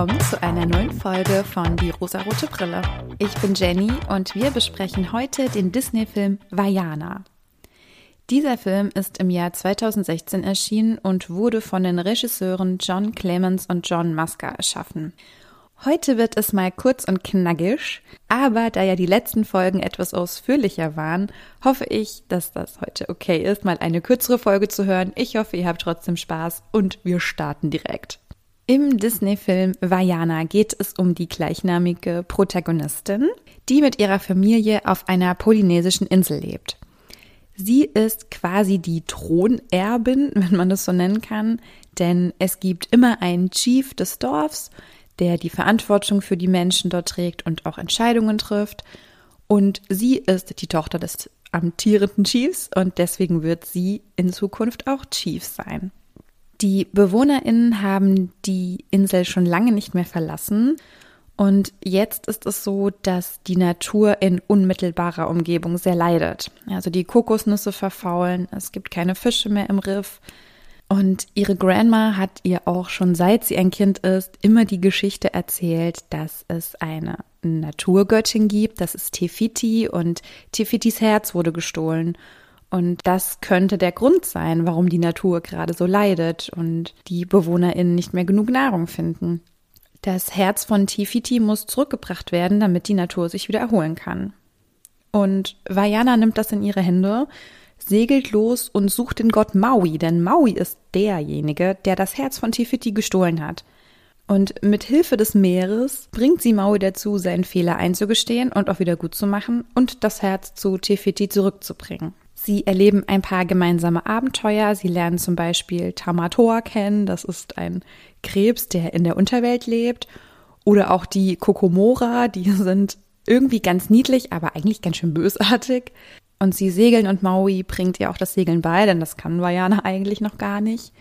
willkommen zu einer neuen Folge von Die rosarote Brille. Ich bin Jenny und wir besprechen heute den Disney-Film Vajana. Dieser Film ist im Jahr 2016 erschienen und wurde von den Regisseuren John Clemens und John Musker erschaffen. Heute wird es mal kurz und knackig, aber da ja die letzten Folgen etwas ausführlicher waren, hoffe ich, dass das heute okay ist, mal eine kürzere Folge zu hören. Ich hoffe, ihr habt trotzdem Spaß und wir starten direkt. Im Disney-Film Vajana geht es um die gleichnamige Protagonistin, die mit ihrer Familie auf einer polynesischen Insel lebt. Sie ist quasi die Thronerbin, wenn man das so nennen kann, denn es gibt immer einen Chief des Dorfs, der die Verantwortung für die Menschen dort trägt und auch Entscheidungen trifft. Und sie ist die Tochter des amtierenden Chiefs und deswegen wird sie in Zukunft auch Chief sein. Die BewohnerInnen haben die Insel schon lange nicht mehr verlassen und jetzt ist es so, dass die Natur in unmittelbarer Umgebung sehr leidet. Also die Kokosnüsse verfaulen, es gibt keine Fische mehr im Riff, und ihre Grandma hat ihr auch schon seit sie ein Kind ist immer die Geschichte erzählt, dass es eine Naturgöttin gibt, das ist Tefiti und Tefitis Herz wurde gestohlen. Und das könnte der Grund sein, warum die Natur gerade so leidet und die BewohnerInnen nicht mehr genug Nahrung finden. Das Herz von Tifiti muss zurückgebracht werden, damit die Natur sich wieder erholen kann. Und Vajana nimmt das in ihre Hände segelt los und sucht den Gott Maui, denn Maui ist derjenige, der das Herz von Tifiti gestohlen hat. Und mit Hilfe des Meeres bringt sie Maui dazu, seinen Fehler einzugestehen und auch wieder gut zu machen und das Herz zu Tifiti zurückzubringen. Sie erleben ein paar gemeinsame Abenteuer. Sie lernen zum Beispiel Tamatoa kennen. Das ist ein Krebs, der in der Unterwelt lebt. Oder auch die Kokomora. Die sind irgendwie ganz niedlich, aber eigentlich ganz schön bösartig. Und sie segeln und Maui bringt ihr auch das Segeln bei, denn das kann Vajana eigentlich noch gar nicht.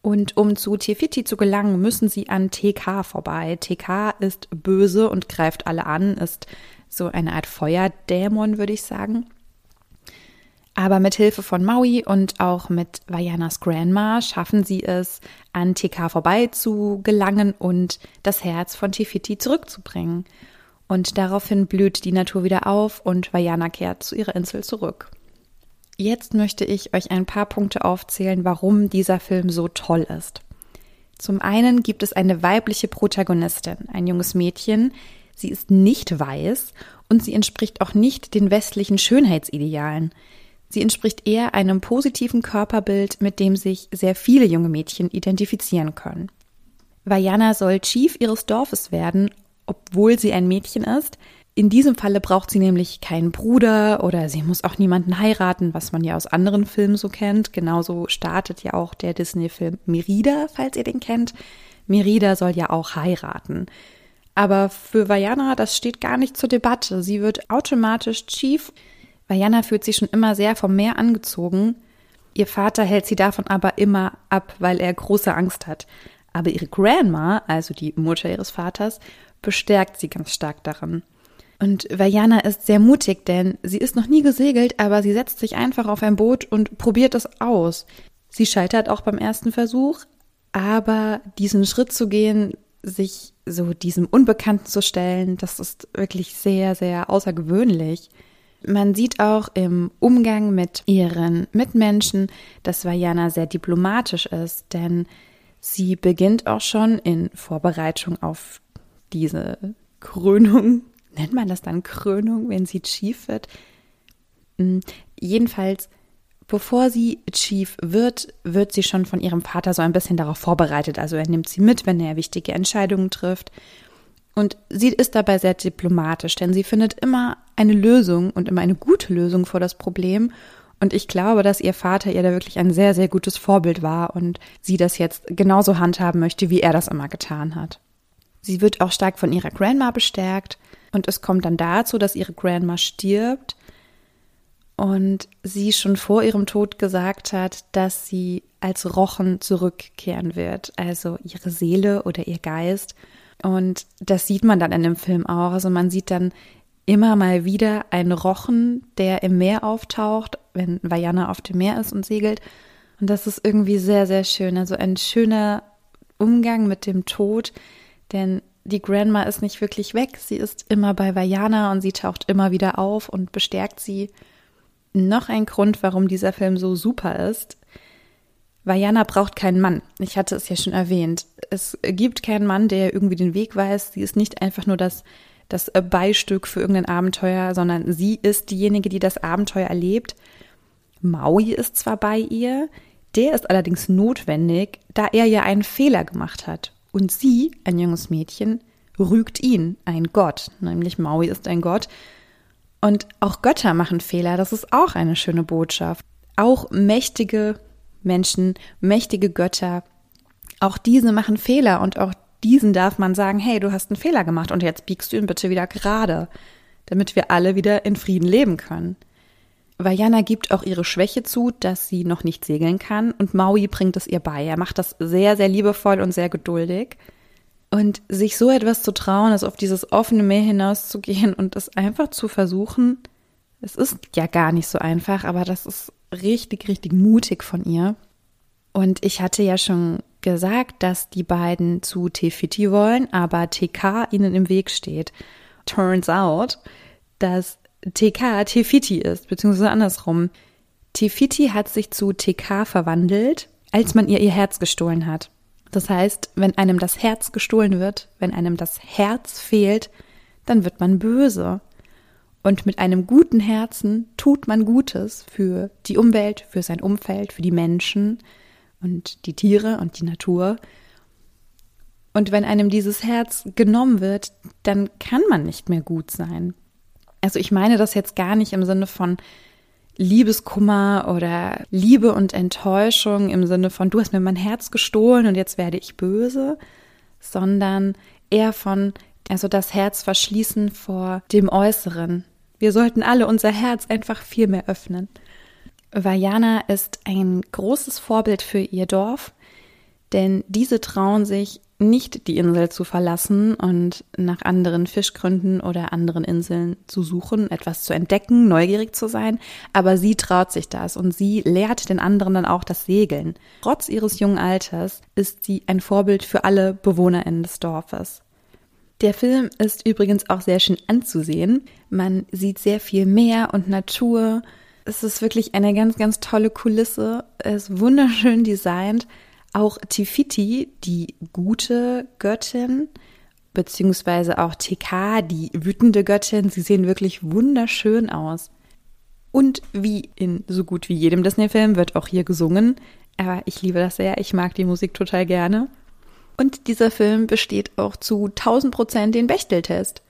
Und um zu Tefiti zu gelangen, müssen sie an TK vorbei. TK ist böse und greift alle an, ist so eine Art Feuerdämon, würde ich sagen. Aber mit Hilfe von Maui und auch mit Vajanas Grandma schaffen sie es, an TK vorbei zu gelangen und das Herz von Tefiti zurückzubringen. Und daraufhin blüht die Natur wieder auf und Vajana kehrt zu ihrer Insel zurück. Jetzt möchte ich euch ein paar Punkte aufzählen, warum dieser Film so toll ist. Zum einen gibt es eine weibliche Protagonistin, ein junges Mädchen. Sie ist nicht weiß und sie entspricht auch nicht den westlichen Schönheitsidealen. Sie entspricht eher einem positiven Körperbild, mit dem sich sehr viele junge Mädchen identifizieren können. Vajana soll Chief ihres Dorfes werden obwohl sie ein Mädchen ist. In diesem Falle braucht sie nämlich keinen Bruder oder sie muss auch niemanden heiraten, was man ja aus anderen Filmen so kennt. Genauso startet ja auch der Disney-Film Merida, falls ihr den kennt. Merida soll ja auch heiraten. Aber für Vajana, das steht gar nicht zur Debatte. Sie wird automatisch Chief. Vajana fühlt sich schon immer sehr vom Meer angezogen. Ihr Vater hält sie davon aber immer ab, weil er große Angst hat. Aber ihre Grandma, also die Mutter ihres Vaters, bestärkt sie ganz stark darin. Und Vajana ist sehr mutig, denn sie ist noch nie gesegelt, aber sie setzt sich einfach auf ein Boot und probiert es aus. Sie scheitert auch beim ersten Versuch, aber diesen Schritt zu gehen, sich so diesem Unbekannten zu stellen, das ist wirklich sehr, sehr außergewöhnlich. Man sieht auch im Umgang mit ihren Mitmenschen, dass Vajana sehr diplomatisch ist, denn sie beginnt auch schon in Vorbereitung auf diese Krönung, nennt man das dann Krönung, wenn sie Chief wird? Hm, jedenfalls, bevor sie Chief wird, wird sie schon von ihrem Vater so ein bisschen darauf vorbereitet. Also er nimmt sie mit, wenn er wichtige Entscheidungen trifft. Und sie ist dabei sehr diplomatisch, denn sie findet immer eine Lösung und immer eine gute Lösung vor das Problem. Und ich glaube, dass ihr Vater ihr da wirklich ein sehr, sehr gutes Vorbild war und sie das jetzt genauso handhaben möchte, wie er das immer getan hat. Sie wird auch stark von ihrer Grandma bestärkt und es kommt dann dazu, dass ihre Grandma stirbt und sie schon vor ihrem Tod gesagt hat, dass sie als Rochen zurückkehren wird, also ihre Seele oder ihr Geist. Und das sieht man dann in dem Film auch. Also man sieht dann immer mal wieder einen Rochen, der im Meer auftaucht, wenn Vajana auf dem Meer ist und segelt. Und das ist irgendwie sehr, sehr schön. Also ein schöner Umgang mit dem Tod, Denn die Grandma ist nicht wirklich weg. Sie ist immer bei Vajana und sie taucht immer wieder auf und bestärkt sie. Noch ein Grund, warum dieser Film so super ist. Vajana braucht keinen Mann. Ich hatte es ja schon erwähnt. Es gibt keinen Mann, der irgendwie den Weg weiß. Sie ist nicht einfach nur das, das Beistück für irgendein Abenteuer, sondern sie ist diejenige, die das Abenteuer erlebt. Maui ist zwar bei ihr, der ist allerdings notwendig, da er ja einen Fehler gemacht hat. Und sie, ein junges Mädchen, rügt ihn, ein Gott, nämlich Maui ist ein Gott. Und auch Götter machen Fehler, das ist auch eine schöne Botschaft. Auch mächtige Menschen, mächtige Götter, auch diese machen Fehler und auch diesen darf man sagen, hey, du hast einen Fehler gemacht und jetzt biegst du ihn bitte wieder gerade, damit wir alle wieder in Frieden leben können. Vajana gibt auch ihre Schwäche zu, dass sie noch nicht segeln kann und Maui bringt es ihr bei. Er macht das sehr, sehr liebevoll und sehr geduldig. Und sich so etwas zu trauen, ist auf dieses offene Meer hinauszugehen und es einfach zu versuchen, es ist ja gar nicht so einfach, aber das ist richtig, richtig mutig von ihr. Und ich hatte ja schon gesagt, dass die beiden zu Tefiti wollen, aber TK ihnen im Weg steht. Turns out, dass TK Tefiti ist, beziehungsweise andersrum. Tefiti hat sich zu TK verwandelt, als man ihr ihr Herz gestohlen hat. Das heißt, wenn einem das Herz gestohlen wird, wenn einem das Herz fehlt, dann wird man böse. Und mit einem guten Herzen tut man Gutes für die Umwelt, für sein Umfeld, für die Menschen und die Tiere und die Natur. Und wenn einem dieses Herz genommen wird, dann kann man nicht mehr gut sein. Also ich meine das jetzt gar nicht im Sinne von Liebeskummer oder Liebe und Enttäuschung im Sinne von, du hast mir mein Herz gestohlen und jetzt werde ich böse, sondern eher von, also das Herz verschließen vor dem Äußeren. Wir sollten alle unser Herz einfach viel mehr öffnen. Vajana ist ein großes Vorbild für ihr Dorf, denn diese trauen sich nicht die Insel zu verlassen und nach anderen Fischgründen oder anderen Inseln zu suchen, etwas zu entdecken, neugierig zu sein, aber sie traut sich das und sie lehrt den anderen dann auch das Segeln. Trotz ihres jungen Alters ist sie ein Vorbild für alle BewohnerInnen des Dorfes. Der Film ist übrigens auch sehr schön anzusehen. Man sieht sehr viel Meer und Natur. Es ist wirklich eine ganz, ganz tolle Kulisse. Es ist wunderschön designt. Auch Tifiti, die gute Göttin, beziehungsweise auch TK, die wütende Göttin, sie sehen wirklich wunderschön aus. Und wie in so gut wie jedem Disney-Film wird auch hier gesungen. Aber ich liebe das sehr, ich mag die Musik total gerne. Und dieser Film besteht auch zu 1000 Prozent den Bechteltest,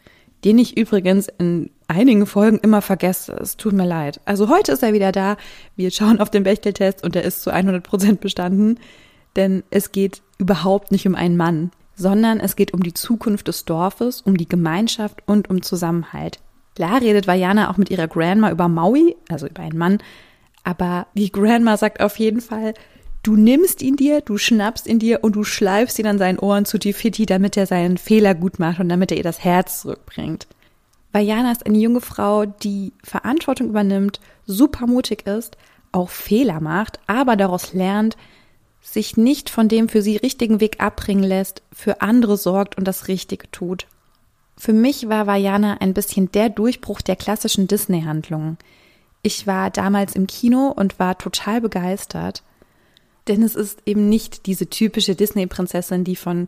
den ich übrigens in einigen Folgen immer vergesse. Es tut mir leid. Also heute ist er wieder da. Wir schauen auf den Bechteltest und er ist zu 100 Prozent bestanden denn es geht überhaupt nicht um einen Mann, sondern es geht um die Zukunft des Dorfes, um die Gemeinschaft und um Zusammenhalt. Klar redet Vajana auch mit ihrer Grandma über Maui, also über einen Mann, aber die Grandma sagt auf jeden Fall, du nimmst ihn dir, du schnappst ihn dir und du schleifst ihn an seinen Ohren zu Tifiti, damit er seinen Fehler gut macht und damit er ihr das Herz zurückbringt. Vajana ist eine junge Frau, die Verantwortung übernimmt, super mutig ist, auch Fehler macht, aber daraus lernt, sich nicht von dem für sie richtigen Weg abbringen lässt, für andere sorgt und das Richtige tut. Für mich war Vajana ein bisschen der Durchbruch der klassischen Disney-Handlungen. Ich war damals im Kino und war total begeistert, denn es ist eben nicht diese typische Disney-Prinzessin, die von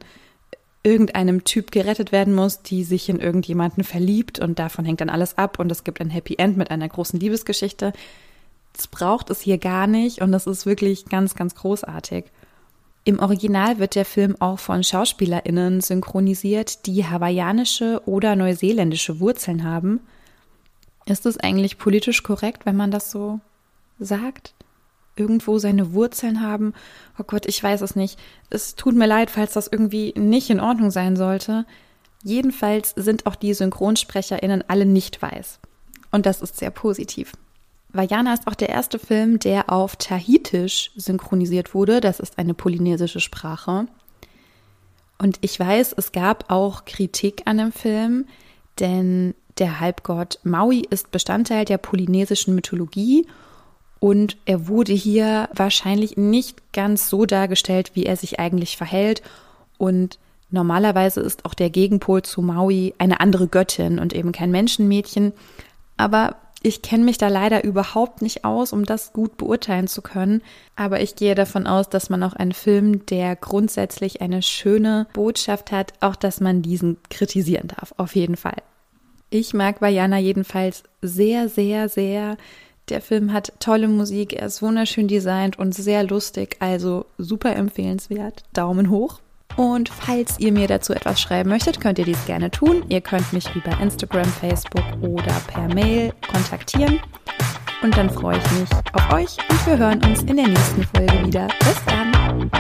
irgendeinem Typ gerettet werden muss, die sich in irgendjemanden verliebt und davon hängt dann alles ab und es gibt ein Happy End mit einer großen Liebesgeschichte, das braucht es hier gar nicht und das ist wirklich ganz, ganz großartig. Im Original wird der Film auch von SchauspielerInnen synchronisiert, die hawaiianische oder neuseeländische Wurzeln haben. Ist es eigentlich politisch korrekt, wenn man das so sagt? Irgendwo seine Wurzeln haben? Oh Gott, ich weiß es nicht. Es tut mir leid, falls das irgendwie nicht in Ordnung sein sollte. Jedenfalls sind auch die SynchronsprecherInnen alle nicht weiß. Und das ist sehr positiv. Vajana ist auch der erste Film, der auf Tahitisch synchronisiert wurde. Das ist eine polynesische Sprache. Und ich weiß, es gab auch Kritik an dem Film, denn der Halbgott Maui ist Bestandteil der polynesischen Mythologie und er wurde hier wahrscheinlich nicht ganz so dargestellt, wie er sich eigentlich verhält. Und Normalerweise ist auch der Gegenpol zu Maui eine andere Göttin und eben kein Menschenmädchen. Aber ich kenne mich da leider überhaupt nicht aus, um das gut beurteilen zu können. Aber ich gehe davon aus, dass man auch einen Film, der grundsätzlich eine schöne Botschaft hat, auch dass man diesen kritisieren darf. Auf jeden Fall. Ich mag Vajana jedenfalls sehr, sehr, sehr. Der Film hat tolle Musik, er ist wunderschön designt und sehr lustig, also super empfehlenswert. Daumen hoch. Und falls ihr mir dazu etwas schreiben möchtet, könnt ihr dies gerne tun. Ihr könnt mich über Instagram, Facebook oder per Mail kontaktieren. Und dann freue ich mich auf euch und wir hören uns in der nächsten Folge wieder. Bis dann!